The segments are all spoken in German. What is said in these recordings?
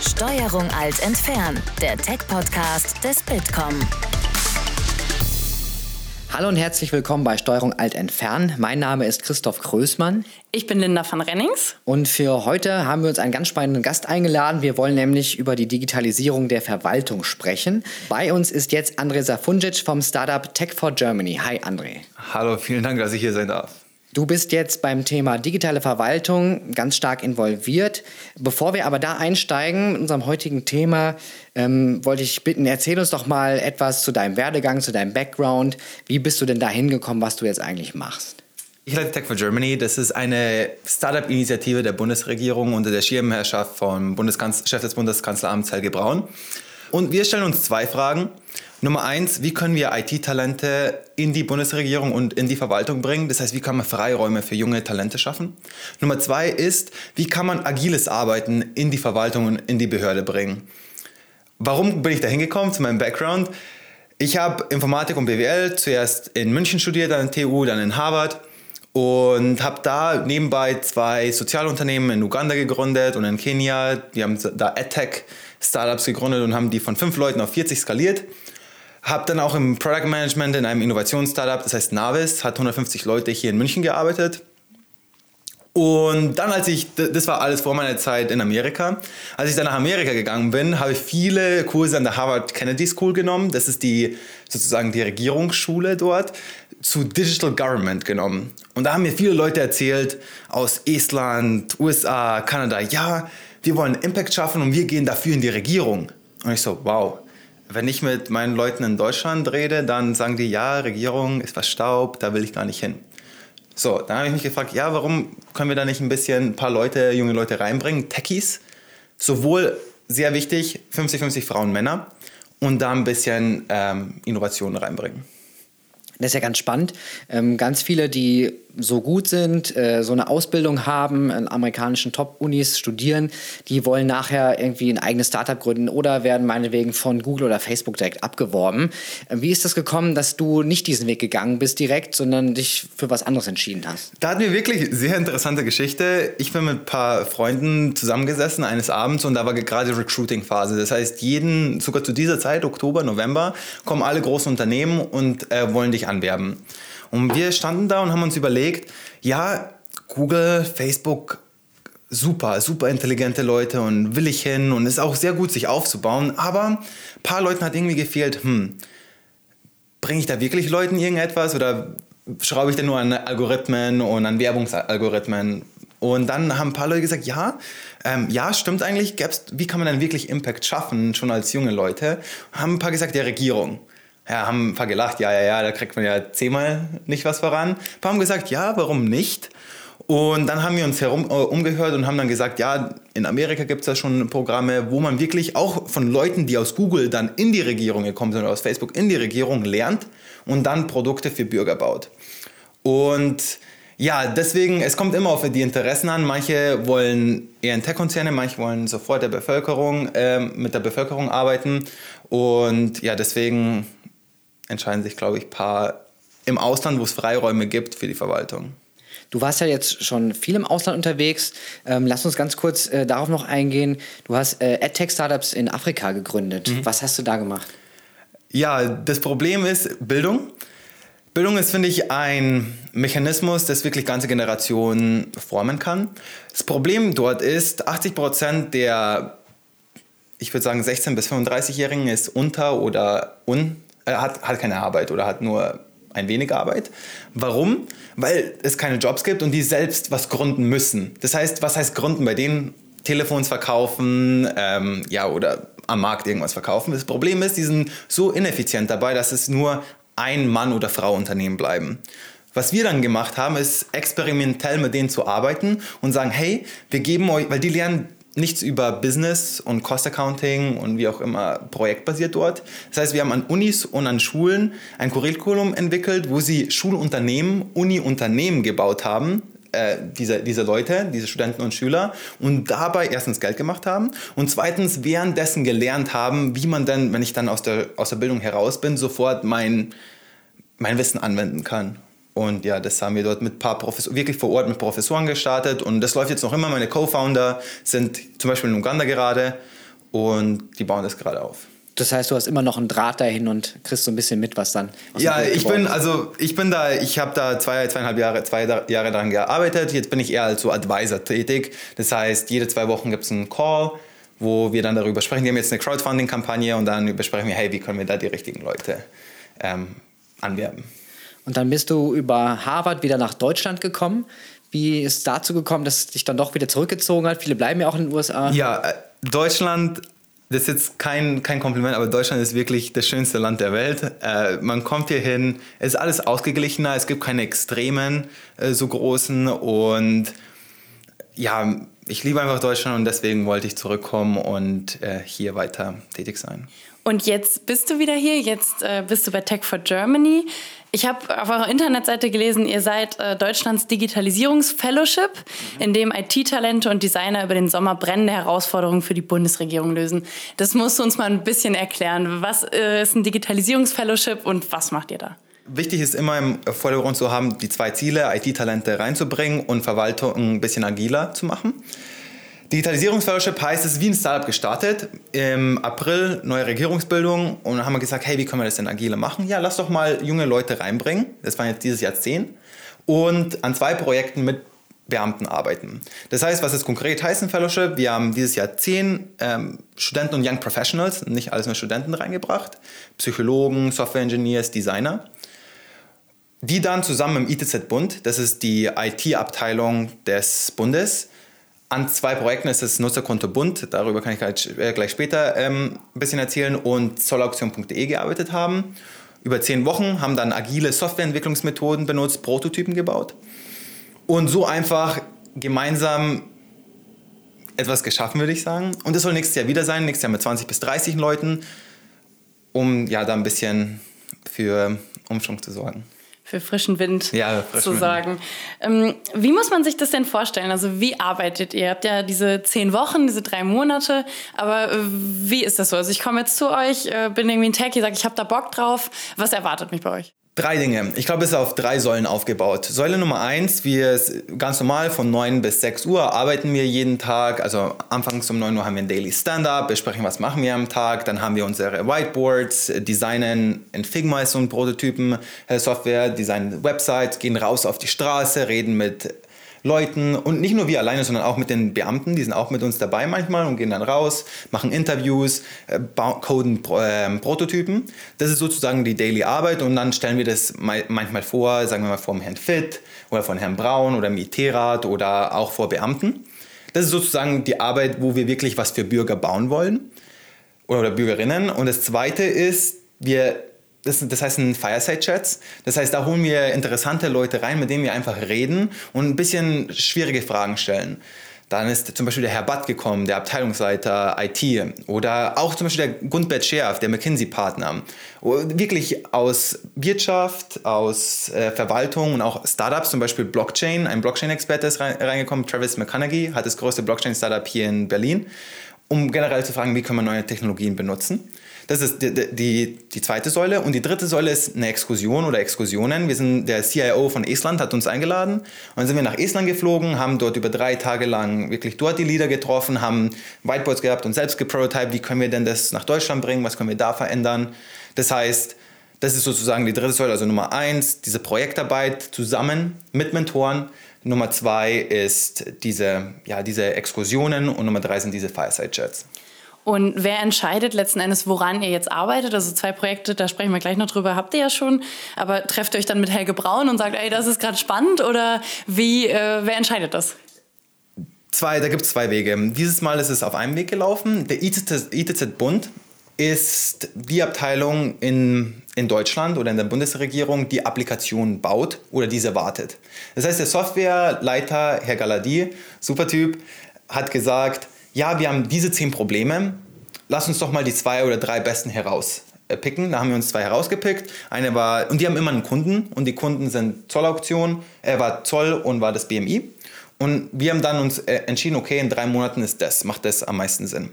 Steuerung Alt entfernen, der Tech-Podcast des Bitkom. Hallo und herzlich willkommen bei Steuerung Alt entfernen. Mein Name ist Christoph Größmann. Ich bin Linda van Rennings. Und für heute haben wir uns einen ganz spannenden Gast eingeladen. Wir wollen nämlich über die Digitalisierung der Verwaltung sprechen. Bei uns ist jetzt André Safunjic vom Startup Tech for Germany. Hi André. Hallo, vielen Dank, dass ich hier sein darf. Du bist jetzt beim Thema digitale Verwaltung ganz stark involviert. Bevor wir aber da einsteigen mit unserem heutigen Thema, ähm, wollte ich bitten, erzähl uns doch mal etwas zu deinem Werdegang, zu deinem Background. Wie bist du denn da hingekommen, was du jetzt eigentlich machst? Ich leite Tech for Germany. Das ist eine Startup-Initiative der Bundesregierung unter der Schirmherrschaft vom Bundeskanz Chef des Bundeskanzleramts Helge Braun. Und wir stellen uns zwei Fragen. Nummer eins, wie können wir IT-Talente in die Bundesregierung und in die Verwaltung bringen? Das heißt, wie kann man Freiräume für junge Talente schaffen? Nummer zwei ist, wie kann man agiles Arbeiten in die Verwaltung und in die Behörde bringen? Warum bin ich da hingekommen zu meinem Background? Ich habe Informatik und BWL zuerst in München studiert, dann in TU, dann in Harvard und habe da nebenbei zwei Sozialunternehmen in Uganda gegründet und in Kenia. Wir haben da EdTech Startups gegründet und haben die von fünf Leuten auf 40 skaliert. Habe dann auch im Product Management in einem Innovationsstartup, das heißt Navis, hat 150 Leute hier in München gearbeitet. Und dann, als ich, das war alles vor meiner Zeit in Amerika, als ich dann nach Amerika gegangen bin, habe ich viele Kurse an der Harvard Kennedy School genommen. Das ist die sozusagen die Regierungsschule dort zu Digital Government genommen. Und da haben mir viele Leute erzählt aus Estland, USA, Kanada, ja, wir wollen Impact schaffen und wir gehen dafür in die Regierung. Und ich so, wow, wenn ich mit meinen Leuten in Deutschland rede, dann sagen die, ja, Regierung ist verstaubt, da will ich gar nicht hin. So, dann habe ich mich gefragt, ja, warum können wir da nicht ein bisschen ein paar Leute, junge Leute reinbringen, Techies, sowohl sehr wichtig, 50-50 Frauen, Männer, und da ein bisschen ähm, Innovationen reinbringen. Das ist ja ganz spannend. Ähm, ganz viele, die so gut sind, äh, so eine Ausbildung haben, in amerikanischen Top-Unis studieren, die wollen nachher irgendwie ein eigenes Startup gründen oder werden meinetwegen von Google oder Facebook direkt abgeworben. Äh, wie ist das gekommen, dass du nicht diesen Weg gegangen bist direkt, sondern dich für was anderes entschieden hast? Da hatten wir wirklich sehr interessante Geschichte. Ich bin mit ein paar Freunden zusammengesessen eines Abends und da war gerade Recruiting-Phase. Das heißt, jeden, sogar zu dieser Zeit, Oktober, November, kommen alle großen Unternehmen und äh, wollen dich anwerben. Und wir standen da und haben uns überlegt, ja, Google, Facebook, super, super intelligente Leute und will ich hin und ist auch sehr gut, sich aufzubauen. Aber ein paar Leuten hat irgendwie gefehlt, hm, bringe ich da wirklich Leuten irgendetwas oder schraube ich denn nur an Algorithmen und an Werbungsalgorithmen? Und dann haben ein paar Leute gesagt, ja, ähm, ja, stimmt eigentlich, wie kann man dann wirklich Impact schaffen, schon als junge Leute? Haben ein paar gesagt, der Regierung ja, haben ein paar gelacht, ja, ja, ja, da kriegt man ja zehnmal nicht was voran. Ein paar haben gesagt, ja, warum nicht? Und dann haben wir uns herum äh, umgehört und haben dann gesagt, ja, in Amerika gibt es da schon Programme, wo man wirklich auch von Leuten, die aus Google dann in die Regierung gekommen sind oder aus Facebook in die Regierung lernt und dann Produkte für Bürger baut. Und ja, deswegen, es kommt immer auf die Interessen an. Manche wollen eher in Tech-Konzerne, manche wollen sofort der Bevölkerung, äh, mit der Bevölkerung arbeiten. Und ja, deswegen entscheiden sich, glaube ich, ein paar im Ausland, wo es Freiräume gibt für die Verwaltung. Du warst ja jetzt schon viel im Ausland unterwegs. Ähm, lass uns ganz kurz äh, darauf noch eingehen. Du hast äh, AdTech-Startups in Afrika gegründet. Mhm. Was hast du da gemacht? Ja, das Problem ist Bildung. Bildung ist, finde ich, ein Mechanismus, das wirklich ganze Generationen formen kann. Das Problem dort ist, 80 Prozent der, ich würde sagen, 16- bis 35-Jährigen ist unter- oder un äh, hat, hat keine Arbeit oder hat nur ein wenig Arbeit. Warum? Weil es keine Jobs gibt und die selbst was gründen müssen. Das heißt, was heißt gründen? Bei denen Telefons verkaufen, ähm, ja, oder am Markt irgendwas verkaufen. Das Problem ist, die sind so ineffizient dabei, dass es nur ein Mann- oder Frau-Unternehmen bleiben. Was wir dann gemacht haben, ist experimentell mit denen zu arbeiten und sagen, hey, wir geben euch, weil die lernen nichts über Business und Cost Accounting und wie auch immer projektbasiert dort. Das heißt, wir haben an Unis und an Schulen ein Curriculum entwickelt, wo sie Schulunternehmen, Uni-Unternehmen gebaut haben, äh, diese, diese Leute, diese Studenten und Schüler und dabei erstens Geld gemacht haben und zweitens währenddessen gelernt haben, wie man dann, wenn ich dann aus der, aus der Bildung heraus bin, sofort mein, mein Wissen anwenden kann. Und ja, das haben wir dort mit ein paar Professoren, wirklich vor Ort mit Professoren gestartet. Und das läuft jetzt noch immer. Meine Co-Founder sind zum Beispiel in Uganda gerade. und die bauen das gerade auf. Das heißt, du hast immer noch einen Draht dahin und kriegst so ein bisschen mit, was dann. Was Ja, ich bin ist. also ich bin da, ich habe da zwei, zweieinhalb Jahre, zwei Jahre daran gearbeitet. Jetzt bin ich eher als so Advisor tätig. Das heißt, jede zwei Wochen gibt es einen Call, wo wir dann darüber sprechen. Wir haben jetzt eine Crowdfunding-Kampagne und dann besprechen wir, hey, wie können wir da die richtigen Leute ähm, anwerben. Und dann bist du über Harvard wieder nach Deutschland gekommen. Wie ist es dazu gekommen, dass es dich dann doch wieder zurückgezogen hat? Viele bleiben ja auch in den USA. Ja, äh, Deutschland, das ist jetzt kein, kein Kompliment, aber Deutschland ist wirklich das schönste Land der Welt. Äh, man kommt hier hin, es ist alles ausgeglichener, es gibt keine Extremen äh, so großen und ja, ich liebe einfach Deutschland und deswegen wollte ich zurückkommen und äh, hier weiter tätig sein. Und jetzt bist du wieder hier, jetzt äh, bist du bei Tech for Germany. Ich habe auf eurer Internetseite gelesen, ihr seid äh, Deutschlands Digitalisierungsfellowship, in dem IT-Talente und Designer über den Sommer brennende Herausforderungen für die Bundesregierung lösen. Das musst du uns mal ein bisschen erklären. Was äh, ist ein Digitalisierungsfellowship und was macht ihr da? Wichtig ist immer im Vordergrund zu haben, die zwei Ziele, IT-Talente reinzubringen und Verwaltung ein bisschen agiler zu machen. Digitalisierungsfellowship heißt, es ist wie ein Startup gestartet. Im April neue Regierungsbildung und dann haben wir gesagt, hey, wie können wir das denn agiler machen? Ja, lass doch mal junge Leute reinbringen. Das waren jetzt dieses Jahr zehn. Und an zwei Projekten mit Beamten arbeiten. Das heißt, was es konkret heißt, ein Fellowship, wir haben dieses Jahr zehn ähm, Studenten und Young Professionals, nicht alles nur Studenten reingebracht, Psychologen, Software Engineers, Designer die dann zusammen im ITZ-Bund, das ist die IT-Abteilung des Bundes, an zwei Projekten, das ist Nutzerkonto Bund, darüber kann ich gleich, äh, gleich später ähm, ein bisschen erzählen, und zollauktion.de gearbeitet haben. Über zehn Wochen haben dann agile Softwareentwicklungsmethoden benutzt, Prototypen gebaut und so einfach gemeinsam etwas geschaffen, würde ich sagen. Und das soll nächstes Jahr wieder sein, nächstes Jahr mit 20 bis 30 Leuten, um ja da ein bisschen für Umschwung zu sorgen. Für frischen Wind Ja, frischen zu sagen. Ähm, wie muss man sich das denn vorstellen? Also wie arbeitet ihr? Ihr habt ja diese zehn Wochen, diese drei Monate, aber äh, wie ist das so? Also ich komme jetzt zu euch, äh, bin irgendwie ein Techie, sage, ich habe da Bock drauf. Was erwartet mich bei euch? Drei Dinge. Ich glaube, es ist auf drei Säulen aufgebaut. Säule Nummer eins, wir ganz normal von 9 bis 6 Uhr arbeiten wir jeden Tag. Also anfangs um 9 Uhr haben wir ein Daily Stand-up, besprechen, was machen wir am Tag. Dann haben wir unsere Whiteboards, äh, designen in Figma ist Prototypen äh, Software, designen Websites, gehen raus auf die Straße, reden mit Leuten und nicht nur wir alleine, sondern auch mit den Beamten, die sind auch mit uns dabei manchmal und gehen dann raus, machen Interviews, äh, coden ähm, Prototypen. Das ist sozusagen die Daily Arbeit und dann stellen wir das manchmal vor, sagen wir mal vom Herrn Fitt oder von Herrn Braun oder im IT-Rat oder auch vor Beamten. Das ist sozusagen die Arbeit, wo wir wirklich was für Bürger bauen wollen oder Bürgerinnen. Und das Zweite ist, wir, das, das heißt ein Fireside-Chats. Das heißt, da holen wir interessante Leute rein, mit denen wir einfach reden und ein bisschen schwierige Fragen stellen. Dann ist zum Beispiel der Herr Butt gekommen, der Abteilungsleiter IT. Oder auch zum Beispiel der Gundbert Scherf, der McKinsey-Partner. Wirklich aus Wirtschaft, aus äh, Verwaltung und auch Startups, zum Beispiel Blockchain. Ein Blockchain-Experte ist rein, reingekommen, Travis McConaughey, hat das größte Blockchain-Startup hier in Berlin um generell zu fragen, wie können wir neue Technologien benutzen. Das ist die, die, die zweite Säule. Und die dritte Säule ist eine Exkursion oder Exkursionen. Wir sind, der CIO von Estland hat uns eingeladen. Und dann sind wir nach Estland geflogen, haben dort über drei Tage lang wirklich dort die Leader getroffen, haben Whiteboards gehabt und selbst geprototyped, wie können wir denn das nach Deutschland bringen, was können wir da verändern. Das heißt, das ist sozusagen die dritte Säule, also Nummer eins, diese Projektarbeit zusammen mit Mentoren. Nummer zwei ist diese, ja, diese Exkursionen und Nummer drei sind diese Fireside-Chats. Und wer entscheidet letzten Endes, woran ihr jetzt arbeitet? Also zwei Projekte, da sprechen wir gleich noch drüber, habt ihr ja schon. Aber trefft ihr euch dann mit Helge Braun und sagt, ey, das ist gerade spannend? Oder wie, äh, wer entscheidet das? Zwei, da gibt es zwei Wege. Dieses Mal ist es auf einem Weg gelaufen. Der ITZ, ITZ-Bund ist die Abteilung in, in Deutschland oder in der Bundesregierung, die Applikationen baut oder diese wartet. Das heißt, der Softwareleiter, Herr Galadi, super Typ, hat gesagt, ja, wir haben diese zehn Probleme, lass uns doch mal die zwei oder drei besten herauspicken. Da haben wir uns zwei herausgepickt. Eine war, und die haben immer einen Kunden und die Kunden sind Zollauktion, er war Zoll und war das BMI. Und wir haben dann uns äh, entschieden, okay, in drei Monaten ist das, macht das am meisten Sinn.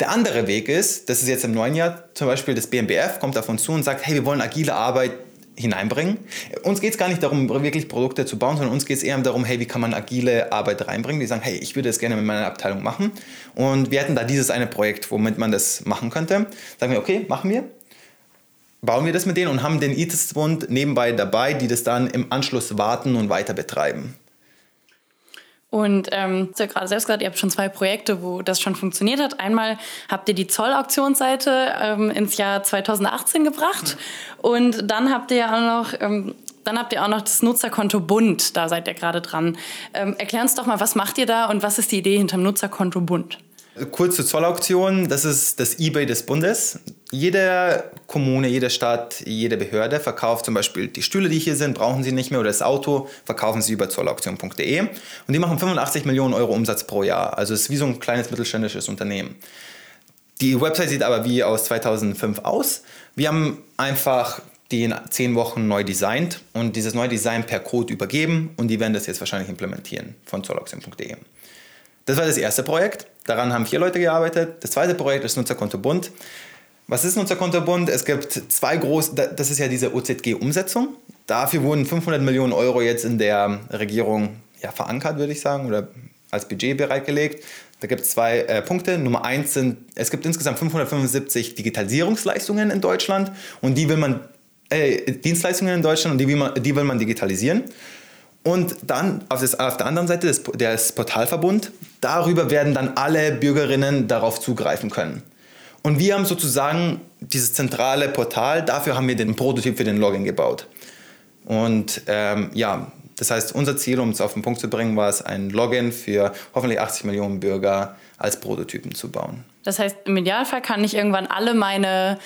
Der andere Weg ist, das ist jetzt im neuen Jahr, zum Beispiel das BMBF kommt auf uns zu und sagt, hey, wir wollen agile Arbeit hineinbringen. Uns geht es gar nicht darum, wirklich Produkte zu bauen, sondern uns geht es eher darum, hey, wie kann man agile Arbeit reinbringen? Wir sagen, hey, ich würde das gerne mit meiner Abteilung machen. Und wir hätten da dieses eine Projekt, womit man das machen könnte. Sagen wir, okay, machen wir. Bauen wir das mit denen und haben den E-Testbund nebenbei dabei, die das dann im Anschluss warten und weiter betreiben. Und ähm, du hast ja gerade selbst gesagt, ihr habt schon zwei Projekte, wo das schon funktioniert hat. Einmal habt ihr die Zollauktionsseite ähm, ins Jahr 2018 gebracht und dann habt ihr ja auch noch ähm, dann habt ihr auch noch das Nutzerkonto Bund, da seid ihr gerade dran. Ähm, erklär uns doch mal, was macht ihr da und was ist die Idee hinterm Nutzerkonto Bund? Kurz zur Zollauktion, das ist das eBay des Bundes. Jede Kommune, jede Stadt, jede Behörde verkauft zum Beispiel die Stühle, die hier sind, brauchen sie nicht mehr oder das Auto, verkaufen sie über zollauktion.de und die machen 85 Millionen Euro Umsatz pro Jahr. Also es ist wie so ein kleines mittelständisches Unternehmen. Die Website sieht aber wie aus 2005 aus. Wir haben einfach die in zehn Wochen neu designt und dieses neue Design per Code übergeben und die werden das jetzt wahrscheinlich implementieren von zollauktion.de. Das war das erste Projekt. Daran haben vier Leute gearbeitet. Das zweite Projekt ist Nutzerkonto Bund. Was ist Nutzerkonto Bund? Es gibt zwei große, das ist ja diese OZG-Umsetzung. Dafür wurden 500 Millionen Euro jetzt in der Regierung ja, verankert, würde ich sagen, oder als Budget bereitgelegt. Da gibt es zwei äh, Punkte. Nummer eins sind, es gibt insgesamt 575 Digitalisierungsleistungen in Deutschland und die will man, äh, Dienstleistungen in Deutschland und die will man, die will man digitalisieren. Und dann auf, das, auf der anderen Seite des, des Portalverbund, darüber werden dann alle Bürgerinnen darauf zugreifen können. Und wir haben sozusagen dieses zentrale Portal, dafür haben wir den Prototyp für den Login gebaut. Und ähm, ja, das heißt, unser Ziel, um es auf den Punkt zu bringen, war es, ein Login für hoffentlich 80 Millionen Bürger als Prototypen zu bauen. Das heißt, im Idealfall kann ich irgendwann alle meine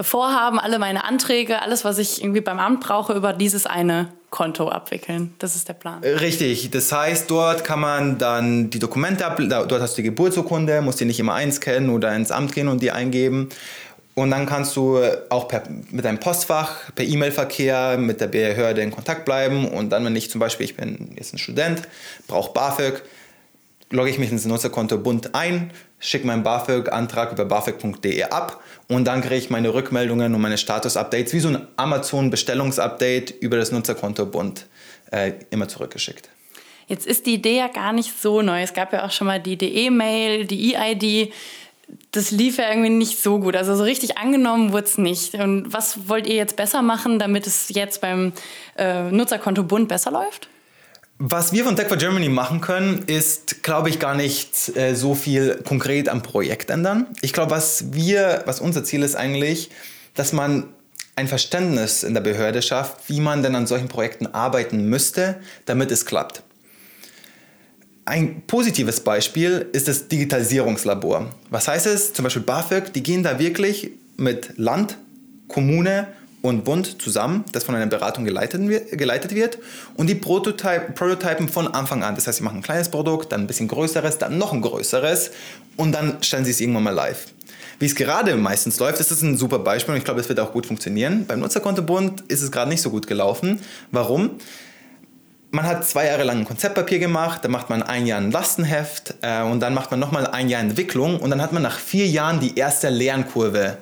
Vorhaben, alle meine Anträge, alles, was ich irgendwie beim Amt brauche, über dieses eine Konto abwickeln. Das ist der Plan. Richtig. Das heißt, dort kann man dann die Dokumente ab, dort hast du die Geburtsurkunde, musst die nicht immer einscannen oder ins Amt gehen und die eingeben. Und dann kannst du auch per, mit deinem Postfach, per E-Mail-Verkehr mit der Behörde in Kontakt bleiben. Und dann, wenn ich zum Beispiel, ich bin jetzt ein Student, brauche BAföG, logge ich mich ins Nutzerkonto Bund ein, schicke meinen BAföG-Antrag über bafög.de ab und dann kriege ich meine Rückmeldungen und meine Status-Updates wie so ein Amazon-Bestellungsupdate über das Nutzerkonto Bund äh, immer zurückgeschickt. Jetzt ist die Idee ja gar nicht so neu. Es gab ja auch schon mal die DE-Mail, die EID. Das lief ja irgendwie nicht so gut. Also so richtig angenommen wurde es nicht. Und was wollt ihr jetzt besser machen, damit es jetzt beim äh, Nutzerkonto Bund besser läuft? Was wir von Tech for Germany machen können, ist, glaube ich, gar nicht äh, so viel konkret am Projekt ändern. Ich glaube, was wir, was unser Ziel ist eigentlich, dass man ein Verständnis in der Behörde schafft, wie man denn an solchen Projekten arbeiten müsste, damit es klappt. Ein positives Beispiel ist das Digitalisierungslabor. Was heißt es? Zum Beispiel BAföG, die gehen da wirklich mit Land, Kommune und Bund zusammen, das von einer Beratung geleitet wird. Und die Prototype, prototypen von Anfang an. Das heißt, sie machen ein kleines Produkt, dann ein bisschen größeres, dann noch ein größeres und dann stellen sie es irgendwann mal live. Wie es gerade meistens läuft, ist das ein super Beispiel und ich glaube, es wird auch gut funktionieren. Beim Nutzerkontobund ist es gerade nicht so gut gelaufen. Warum? Man hat zwei Jahre lang ein Konzeptpapier gemacht, dann macht man ein Jahr ein Lastenheft äh, und dann macht man nochmal ein Jahr Entwicklung und dann hat man nach vier Jahren die erste Lernkurve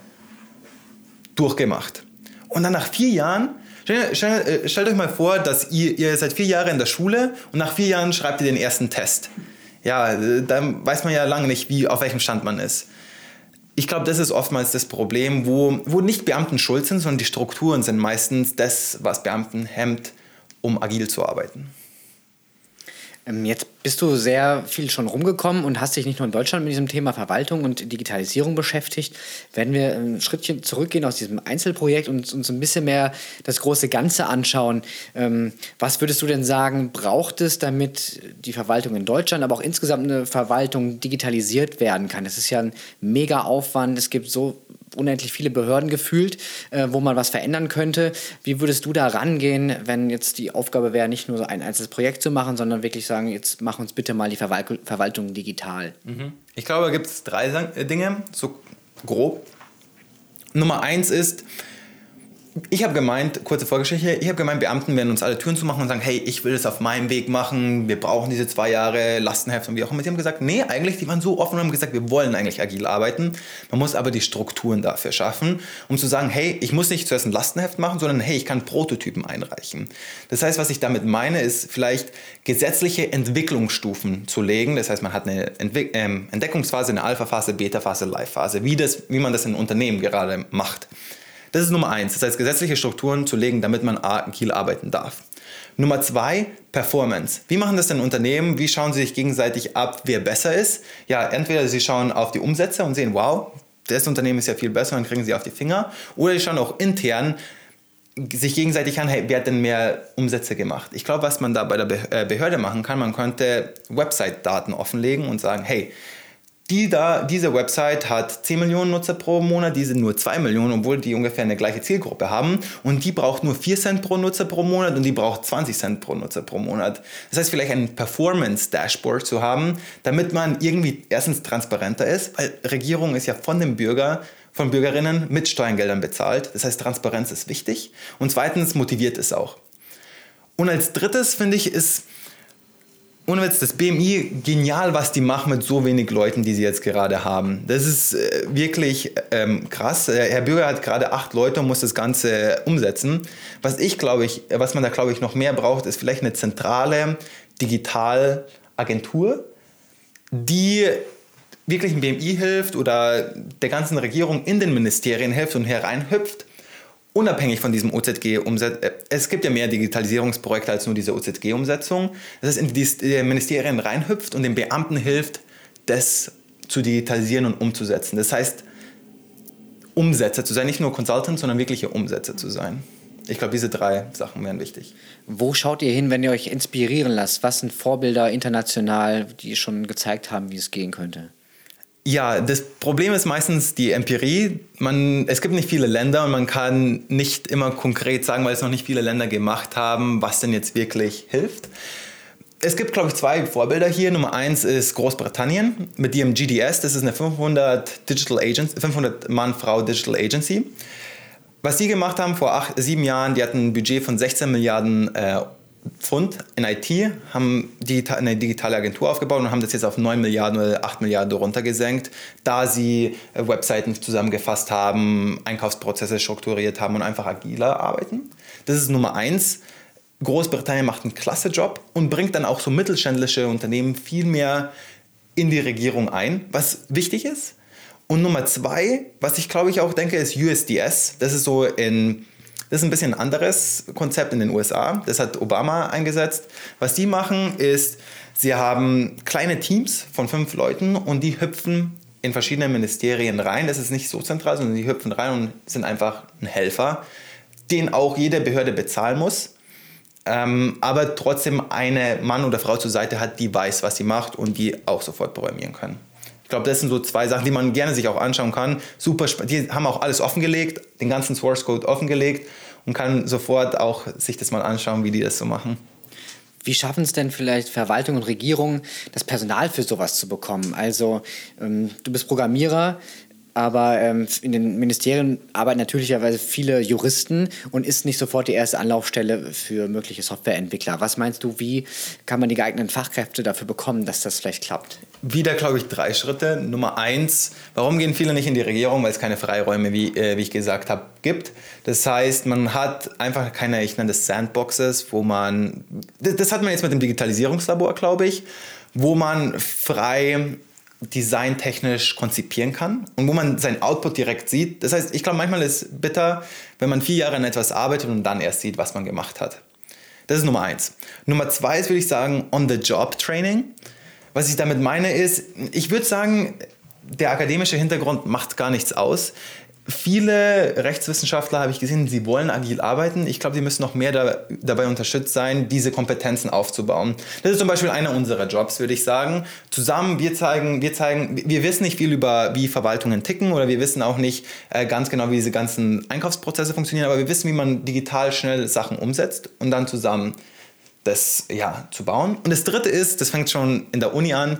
durchgemacht. Und dann nach vier Jahren, stellt, stellt, äh, stellt euch mal vor, dass ihr, ihr seid vier Jahre in der Schule und nach vier Jahren schreibt ihr den ersten Test. Ja, äh, dann weiß man ja lange nicht, wie, auf welchem Stand man ist. Ich glaube, das ist oftmals das Problem, wo, wo nicht Beamten schuld sind, sondern die Strukturen sind meistens das, was Beamten hemmt, um agil zu arbeiten. Ähm, jetzt bist du sehr viel schon rumgekommen und hast dich nicht nur in Deutschland mit diesem Thema Verwaltung und Digitalisierung beschäftigt. Werden wir ein Schrittchen zurückgehen aus diesem Einzelprojekt und uns ein bisschen mehr das große Ganze anschauen. Ähm, was würdest du denn sagen, braucht es, damit die Verwaltung in Deutschland, aber auch insgesamt eine Verwaltung digitalisiert werden kann? Das ist ja ein mega Aufwand. Es gibt so unendlich viele Behörden gefühlt, äh, wo man was verändern könnte. Wie würdest du da rangehen, wenn jetzt die Aufgabe wäre, nicht nur ein einzelnes Projekt zu machen, sondern wirklich sagen, jetzt mach uns bitte mal die Verwal Verwaltung digital? Mhm. Ich glaube, da gibt es drei Dinge, so grob. Nummer eins ist, ich habe gemeint, kurze Vorgeschichte, ich habe gemeint, Beamten werden uns alle Türen zumachen und sagen, hey, ich will es auf meinem Weg machen, wir brauchen diese zwei Jahre Lastenheft und wie auch immer. Sie haben gesagt, nee, eigentlich, die waren so offen und haben gesagt, wir wollen eigentlich agil arbeiten. Man muss aber die Strukturen dafür schaffen, um zu sagen, hey, ich muss nicht zuerst ein Lastenheft machen, sondern hey, ich kann Prototypen einreichen. Das heißt, was ich damit meine, ist vielleicht gesetzliche Entwicklungsstufen zu legen. Das heißt, man hat eine Entwick ähm, Entdeckungsphase, eine Alpha-Phase, Beta-Phase, Live-Phase, wie, wie man das in Unternehmen gerade macht. Das ist Nummer eins. Das heißt, gesetzliche Strukturen zu legen, damit man agil arbeiten darf. Nummer zwei, Performance. Wie machen das denn Unternehmen? Wie schauen sie sich gegenseitig ab, wer besser ist? Ja, entweder sie schauen auf die Umsätze und sehen, wow, das Unternehmen ist ja viel besser und kriegen sie auf die Finger. Oder sie schauen auch intern sich gegenseitig an, hey, wer hat denn mehr Umsätze gemacht? Ich glaube, was man da bei der äh, Behörde machen kann, man könnte Website-Daten offenlegen und sagen, hey, die da, diese Website hat 10 Millionen Nutzer pro Monat, diese nur 2 Millionen, obwohl die ungefähr eine gleiche Zielgruppe haben. Und die braucht nur 4 Cent pro Nutzer pro Monat und die braucht 20 Cent pro Nutzer pro Monat. Das heißt, vielleicht ein Performance-Dashboard zu haben, damit man irgendwie erstens transparenter ist, weil Regierung ist ja von dem Bürger von Bürgerinnen mit Steuergeldern bezahlt. Das heißt, Transparenz ist wichtig. Und zweitens motiviert es auch. Und als drittes finde ich, ist ohne Witz, das BMI genial, was die machen mit so wenig Leuten, die sie jetzt gerade haben. Das ist äh, wirklich ähm, krass. Äh, Herr Bürger hat gerade acht Leute und muss das Ganze umsetzen. Was ich glaube ich, was man da glaube ich noch mehr braucht, ist vielleicht eine zentrale Digitalagentur, die wirklich dem BMI hilft oder der ganzen Regierung in den Ministerien hilft und hereinhüpft unabhängig von diesem OZG-Umsetzung, äh, es gibt ja mehr Digitalisierungsprojekte als nur diese OZG-Umsetzung, das heißt, in die Ministerien reinhüpft und den Beamten hilft, das zu digitalisieren und umzusetzen. Das heißt, Umsetzer zu sein, nicht nur Consultant, sondern wirkliche Umsetzer zu sein. Ich glaube, diese drei Sachen wären wichtig. Wo schaut ihr hin, wenn ihr euch inspirieren lasst? Was sind Vorbilder international, die schon gezeigt haben, wie es gehen könnte? Ja, das Problem ist meistens die Empirie. Man, es gibt nicht viele Länder und man kann nicht immer konkret sagen, weil es noch nicht viele Länder gemacht haben, was denn jetzt wirklich hilft. Es gibt, glaube ich, zwei Vorbilder hier. Nummer eins ist Großbritannien mit ihrem GDS. Das ist eine 500 Digital Agency, 500 Mann-Frau Digital Agency. Was sie gemacht haben vor acht, sieben Jahren, die hatten ein Budget von 16 Milliarden äh, Pfund in IT, haben eine digitale Agentur aufgebaut und haben das jetzt auf 9 Milliarden oder 8 Milliarden runtergesenkt, da sie äh, Webseiten zusammengefasst haben, Einkaufsprozesse strukturiert haben und einfach agiler arbeiten. Das ist Nummer eins. Großbritannien macht einen klasse Job und bringt dann auch so mittelständische Unternehmen viel mehr in die Regierung ein, was wichtig ist. Und Nummer zwei, was ich glaube ich auch denke, ist USDS. Das ist so in das ist ein bisschen ein anderes Konzept in den USA. Das hat Obama eingesetzt. Was die machen, ist, sie haben kleine Teams von fünf Leuten und die hüpfen in verschiedene Ministerien rein. Das ist nicht so zentral, sondern die hüpfen rein und sind einfach ein Helfer, den auch jede Behörde bezahlen muss. Ähm, aber trotzdem eine Mann oder Frau zur Seite hat, die weiß, was sie macht und die auch sofort programmieren können. Ich glaube, das sind so zwei Sachen, die man gerne sich auch anschauen kann. Super, die haben auch alles offengelegt, den ganzen Source Code offengelegt und kann sofort auch sich das mal anschauen, wie die das so machen. Wie schaffen es denn vielleicht Verwaltung und Regierung, das Personal für sowas zu bekommen? Also ähm, du bist Programmierer, aber ähm, in den Ministerien arbeiten natürlicherweise viele Juristen und ist nicht sofort die erste Anlaufstelle für mögliche Softwareentwickler. Was meinst du, wie kann man die geeigneten Fachkräfte dafür bekommen, dass das vielleicht klappt? Wieder, glaube ich, drei Schritte. Nummer eins, warum gehen viele nicht in die Regierung? Weil es keine Freiräume, wie, äh, wie ich gesagt habe, gibt. Das heißt, man hat einfach keine, ich nenne das Sandboxes, wo man, das, das hat man jetzt mit dem Digitalisierungslabor, glaube ich, wo man frei designtechnisch konzipieren kann und wo man seinen Output direkt sieht. Das heißt, ich glaube, manchmal ist es bitter, wenn man vier Jahre an etwas arbeitet und dann erst sieht, was man gemacht hat. Das ist Nummer eins. Nummer zwei ist, würde ich sagen, On-the-Job-Training. Was ich damit meine ist, ich würde sagen, der akademische Hintergrund macht gar nichts aus viele Rechtswissenschaftler habe ich gesehen, sie wollen agil arbeiten. Ich glaube, sie müssen noch mehr da, dabei unterstützt sein, diese Kompetenzen aufzubauen. Das ist zum Beispiel einer unserer Jobs, würde ich sagen. Zusammen, wir zeigen, wir zeigen, wir wissen nicht viel über, wie Verwaltungen ticken oder wir wissen auch nicht äh, ganz genau, wie diese ganzen Einkaufsprozesse funktionieren, aber wir wissen, wie man digital schnell Sachen umsetzt und dann zusammen das ja, zu bauen. Und das dritte ist, das fängt schon in der Uni an,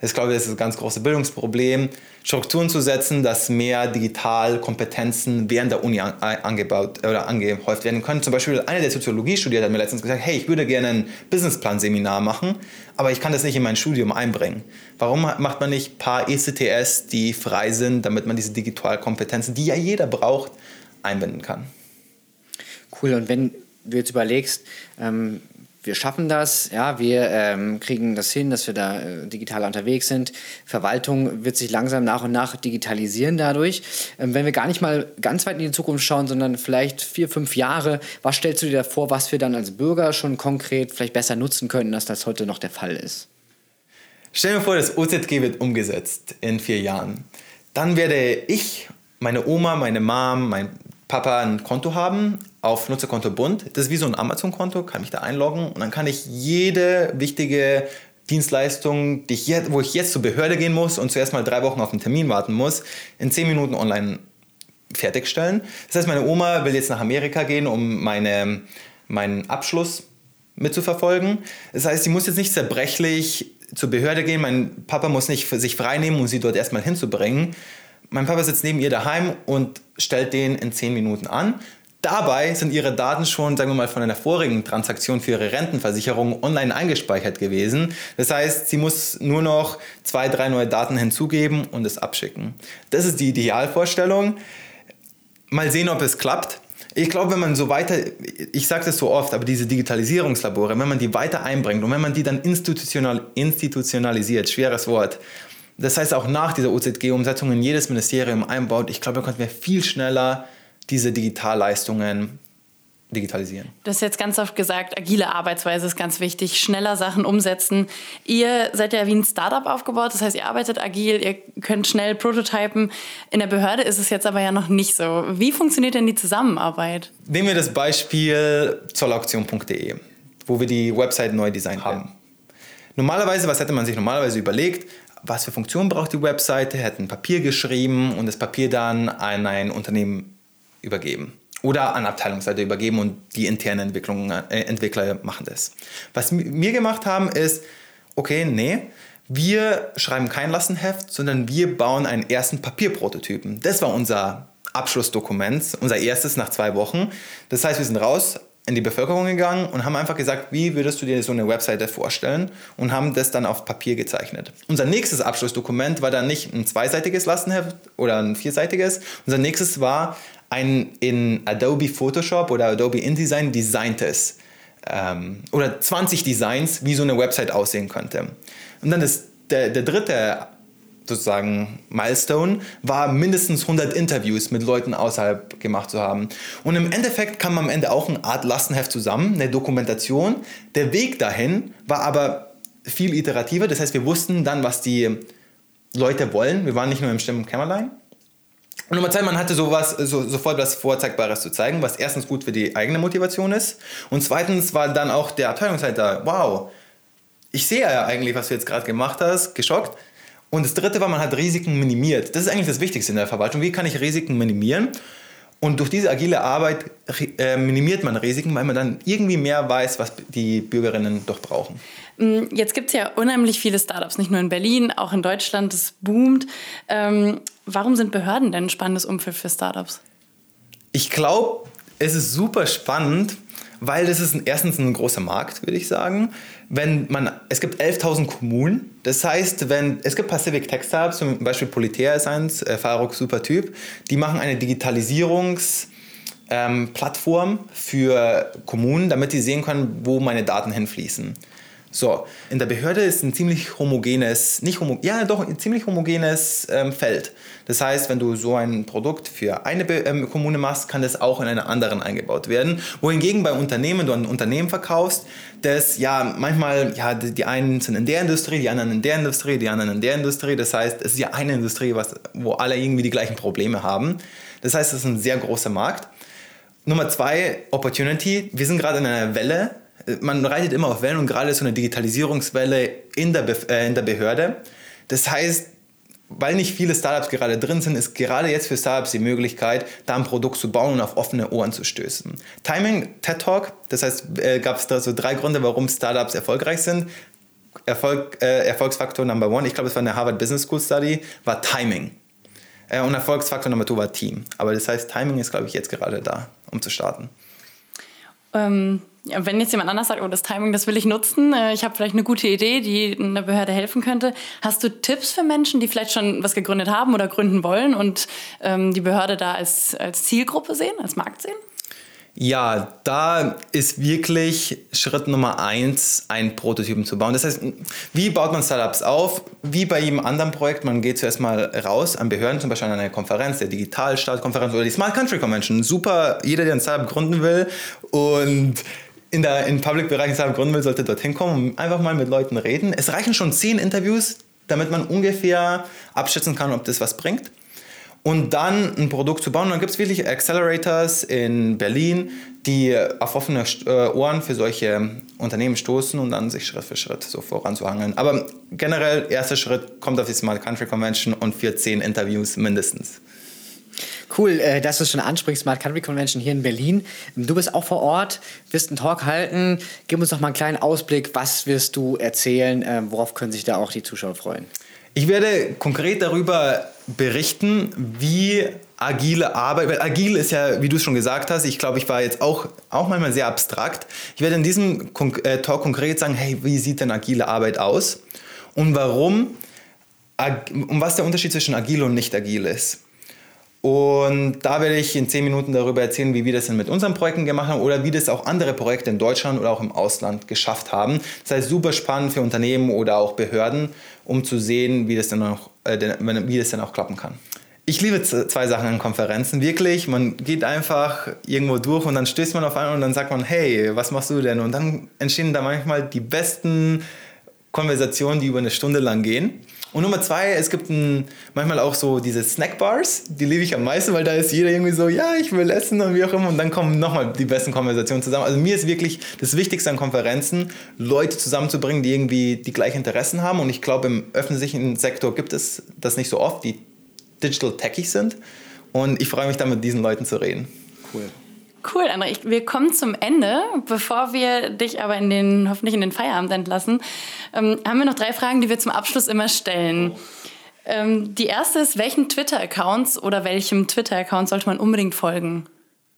Ich glaube, das ist ein ganz großes Bildungsproblem, Strukturen zu setzen, dass mehr Digitalkompetenzen während der Uni angebaut oder angehäuft werden können. Zum Beispiel einer, der Soziologie studiert, hat mir letztens gesagt, hey, ich würde gerne ein Businessplan-Seminar machen, aber ich kann das nicht in mein Studium einbringen. Warum macht man nicht ein paar ECTS, die frei sind, damit man diese Digitalkompetenzen, die ja jeder braucht, einbinden kann? Cool, und wenn du jetzt überlegst, ähm, wir schaffen das, ja, wir ähm, kriegen das hin, dass wir da äh, digital unterwegs sind. Verwaltung wird sich langsam nach und nach digitalisieren dadurch. Ähm, wenn wir gar nicht mal ganz weit in die Zukunft schauen, sondern vielleicht vier, fünf Jahre, was stellst du dir da vor, was wir dann als Bürger schon konkret vielleicht besser nutzen könnten, als das heute noch der Fall ist? Stell dir vor, das OZG wird umgesetzt in vier Jahren. Dann werde ich, meine Oma, meine Mom, mein Papa ein Konto haben auf Nutzerkonto Bund. Das ist wie so ein Amazon-Konto, kann mich da einloggen und dann kann ich jede wichtige Dienstleistung, die ich jetzt, wo ich jetzt zur Behörde gehen muss und zuerst mal drei Wochen auf einen Termin warten muss, in zehn Minuten online fertigstellen. Das heißt, meine Oma will jetzt nach Amerika gehen, um meine, meinen Abschluss mitzuverfolgen. Das heißt, sie muss jetzt nicht zerbrechlich zur Behörde gehen. Mein Papa muss nicht für sich freinehmen, um sie dort erstmal hinzubringen. Mein Papa sitzt neben ihr daheim und stellt den in zehn Minuten an. Dabei sind ihre Daten schon, sagen wir mal, von einer vorigen Transaktion für ihre Rentenversicherung online eingespeichert gewesen. Das heißt, sie muss nur noch zwei, drei neue Daten hinzugeben und es abschicken. Das ist die Idealvorstellung. Mal sehen, ob es klappt. Ich glaube, wenn man so weiter, ich sage das so oft, aber diese Digitalisierungslabore, wenn man die weiter einbringt und wenn man die dann institutional, institutionalisiert, schweres Wort, das heißt auch nach dieser OZG-Umsetzung in jedes Ministerium einbaut, ich glaube, da könnten wir viel schneller diese Digitalleistungen digitalisieren. Du hast jetzt ganz oft gesagt, agile Arbeitsweise ist ganz wichtig, schneller Sachen umsetzen. Ihr seid ja wie ein Startup aufgebaut, das heißt, ihr arbeitet agil, ihr könnt schnell prototypen. In der Behörde ist es jetzt aber ja noch nicht so. Wie funktioniert denn die Zusammenarbeit? Nehmen wir das Beispiel zollauktion.de, wo wir die Website neu designt haben. Normalerweise, was hätte man sich normalerweise überlegt? Was für Funktionen braucht die Webseite? Hätten Papier geschrieben und das Papier dann an ein Unternehmen übergeben oder an Abteilungsseite übergeben und die internen äh, Entwickler machen das. Was wir gemacht haben ist, okay, nee, wir schreiben kein Lastenheft, sondern wir bauen einen ersten Papierprototypen. Das war unser Abschlussdokument, unser erstes nach zwei Wochen. Das heißt, wir sind raus in die Bevölkerung gegangen und haben einfach gesagt, wie würdest du dir so eine Webseite vorstellen und haben das dann auf Papier gezeichnet. Unser nächstes Abschlussdokument war dann nicht ein zweiseitiges Lastenheft oder ein vierseitiges. Unser nächstes war ein in Adobe Photoshop oder Adobe InDesign designtes ähm, oder 20 Designs, wie so eine Website aussehen könnte. Und dann das, der, der dritte sozusagen Milestone war mindestens 100 Interviews mit Leuten außerhalb gemacht zu haben. Und im Endeffekt kam am Ende auch eine Art Lastenheft zusammen, eine Dokumentation. Der Weg dahin war aber viel iterativer. Das heißt, wir wussten dann, was die Leute wollen. Wir waren nicht nur im stillen Kämmerlein. Und Nummer zwei, man hatte sowas, so, sofort was Vorzeigbares zu zeigen, was erstens gut für die eigene Motivation ist. Und zweitens war dann auch der Abteilungsleiter, wow, ich sehe ja eigentlich, was du jetzt gerade gemacht hast, geschockt. Und das dritte war, man hat Risiken minimiert. Das ist eigentlich das Wichtigste in der Verwaltung. Wie kann ich Risiken minimieren? Und durch diese agile Arbeit äh, minimiert man Risiken, weil man dann irgendwie mehr weiß, was die Bürgerinnen doch brauchen. Mm, jetzt gibt es ja unheimlich viele Startups, nicht nur in Berlin, auch in Deutschland, das boomt. Ähm, warum sind Behörden denn ein spannendes Umfeld für Startups? Ich glaube, es ist super spannend, weil das ist ein, erstens ein großer Markt, würde ich sagen. Wenn man, es gibt 11.000 Kommunen, das heißt, wenn, es gibt Pacific Tech Startups, zum Beispiel Politär ist eins, äh, Faruk, super Typ, die machen eine Digitalisierungsplattform ähm, für Kommunen, damit sie sehen können, wo meine Daten hinfließen. So, in der Behörde ist ein ziemlich homogenes, nicht homo, ja doch, ein ziemlich homogenes ähm, Feld. Das heißt, wenn du so ein Produkt für eine Be ähm, Kommune machst, kann das auch in einer anderen eingebaut werden. Wohingegen bei Unternehmen, du ein Unternehmen verkaufst, das ja manchmal, ja, die, die einen sind in der Industrie, die anderen in der Industrie, die anderen in der Industrie. Das heißt, es ist ja eine Industrie, was, wo alle irgendwie die gleichen Probleme haben. Das heißt, es ist ein sehr großer Markt. Nummer zwei, Opportunity. Wir sind gerade in einer Welle man reitet immer auf Wellen und gerade so eine Digitalisierungswelle in der, Be äh, in der Behörde. Das heißt, weil nicht viele Startups gerade drin sind, ist gerade jetzt für Startups die Möglichkeit, da ein Produkt zu bauen und auf offene Ohren zu stößen. Timing, TED Talk, das heißt, äh, gab es da so drei Gründe, warum Startups erfolgreich sind. Erfolg, äh, Erfolgsfaktor Number One, ich glaube, es war eine Harvard Business School Study, war Timing. Äh, und Erfolgsfaktor Nummer Two war Team. Aber das heißt, Timing ist, glaube ich, jetzt gerade da, um zu starten. Ähm, wenn jetzt jemand anders sagt, oh, das Timing, das will ich nutzen, äh, ich habe vielleicht eine gute Idee, die einer Behörde helfen könnte. Hast du Tipps für Menschen, die vielleicht schon was gegründet haben oder gründen wollen und ähm, die Behörde da als, als Zielgruppe sehen, als Markt sehen? Ja, da ist wirklich Schritt Nummer eins, einen Prototypen zu bauen. Das heißt, wie baut man Startups auf? Wie bei jedem anderen Projekt, man geht zuerst mal raus an Behörden, zum Beispiel an eine Konferenz, der Digitalstadtkonferenz oder die Smart Country Convention. Super, jeder, der ein Startup gründen will und in der in Public-Bereich ein Startup gründen will, sollte dorthin kommen und einfach mal mit Leuten reden. Es reichen schon zehn Interviews, damit man ungefähr abschätzen kann, ob das was bringt und dann ein Produkt zu bauen. Dann gibt es wirklich Accelerators in Berlin, die auf offene äh, Ohren für solche Unternehmen stoßen und dann sich Schritt für Schritt so voranzuhangeln. Aber generell, erster Schritt kommt auf die Smart Country Convention und für zehn Interviews mindestens. Cool, äh, dass du schon ansprichst, Smart Country Convention hier in Berlin. Du bist auch vor Ort, wirst einen Talk halten. Gib uns doch mal einen kleinen Ausblick. Was wirst du erzählen? Äh, worauf können sich da auch die Zuschauer freuen? Ich werde konkret darüber berichten, wie agile Arbeit, weil agil ist ja, wie du es schon gesagt hast, ich glaube, ich war jetzt auch, auch manchmal sehr abstrakt. Ich werde in diesem äh, Talk konkret sagen, hey, wie sieht denn agile Arbeit aus und warum, und was der Unterschied zwischen agil und nicht agil ist. Und da werde ich in zehn Minuten darüber erzählen, wie wir das denn mit unseren Projekten gemacht haben oder wie das auch andere Projekte in Deutschland oder auch im Ausland geschafft haben. Das heißt, super spannend für Unternehmen oder auch Behörden, um zu sehen, wie das dann auch, äh, wie das dann auch klappen kann. Ich liebe zwei Sachen an Konferenzen, wirklich. Man geht einfach irgendwo durch und dann stößt man auf einen und dann sagt man, hey, was machst du denn? Und dann entstehen da manchmal die besten Konversationen, die über eine Stunde lang gehen. Und Nummer zwei, es gibt ein, manchmal auch so diese Snackbars, die liebe ich am meisten, weil da ist jeder irgendwie so, ja, ich will essen und wie auch immer. Und dann kommen nochmal die besten Konversationen zusammen. Also mir ist wirklich das Wichtigste an Konferenzen, Leute zusammenzubringen, die irgendwie die gleichen Interessen haben. Und ich glaube, im öffentlichen Sektor gibt es das nicht so oft, die Digital Techies sind. Und ich freue mich da mit diesen Leuten zu reden. Cool. Cool, André. Ich, wir kommen zum Ende. Bevor wir dich aber in den, hoffentlich in den Feierabend entlassen, ähm, haben wir noch drei Fragen, die wir zum Abschluss immer stellen. Ähm, die erste ist, welchen Twitter-Accounts oder welchem Twitter-Account sollte man unbedingt folgen?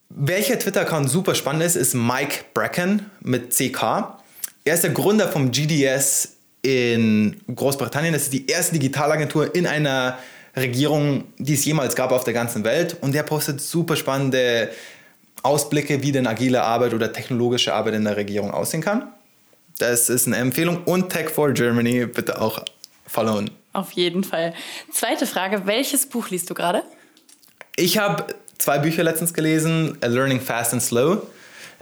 Welcher Twitter-Account super spannend ist, ist Mike Bracken mit CK. Er ist der Gründer vom GDS in Großbritannien. Das ist die erste Digitalagentur in einer Regierung, die es jemals gab auf der ganzen Welt. Und der postet super spannende Ausblicke, wie denn agile Arbeit oder technologische Arbeit in der Regierung aussehen kann. Das ist eine Empfehlung. Und Tech for Germany bitte auch followen. Auf jeden Fall. Zweite Frage: Welches Buch liest du gerade? Ich habe zwei Bücher letztens gelesen: Learning Fast and Slow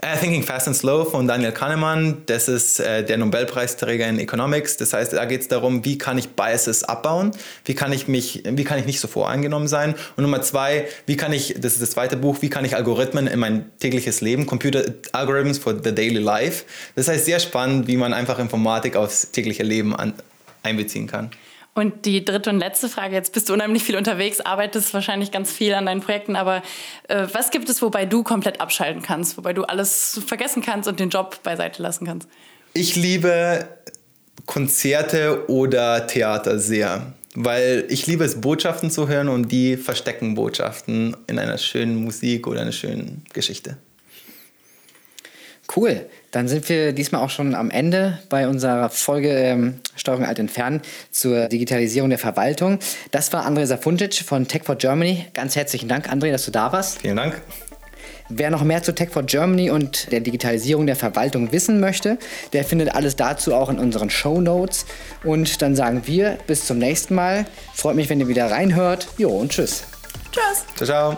Uh, Thinking Fast and Slow von Daniel Kahnemann, das ist äh, der Nobelpreisträger in Economics. Das heißt, da geht es darum, wie kann ich Biases abbauen, wie kann ich mich, wie kann ich nicht so voreingenommen sein. Und Nummer zwei, wie kann ich, das ist das zweite Buch, wie kann ich Algorithmen in mein tägliches Leben, Computer Algorithms for the Daily Life. Das heißt, sehr spannend, wie man einfach Informatik aufs tägliche Leben an, einbeziehen kann. Und die dritte und letzte Frage, jetzt bist du unheimlich viel unterwegs, arbeitest wahrscheinlich ganz viel an deinen Projekten, aber äh, was gibt es, wobei du komplett abschalten kannst, wobei du alles vergessen kannst und den Job beiseite lassen kannst? Ich liebe Konzerte oder Theater sehr, weil ich liebe es, Botschaften zu hören und die verstecken Botschaften in einer schönen Musik oder einer schönen Geschichte. Cool. Dann sind wir diesmal auch schon am Ende bei unserer Folge ähm, Steuerung alt entfernen zur Digitalisierung der Verwaltung. Das war André Safuntic von Tech for Germany. Ganz herzlichen Dank, André, dass du da warst. Vielen Dank. Wer noch mehr zu Tech for Germany und der Digitalisierung der Verwaltung wissen möchte, der findet alles dazu auch in unseren Show Notes. Und dann sagen wir bis zum nächsten Mal. Freut mich, wenn ihr wieder reinhört. Jo und tschüss. Tschüss. Ciao, ciao.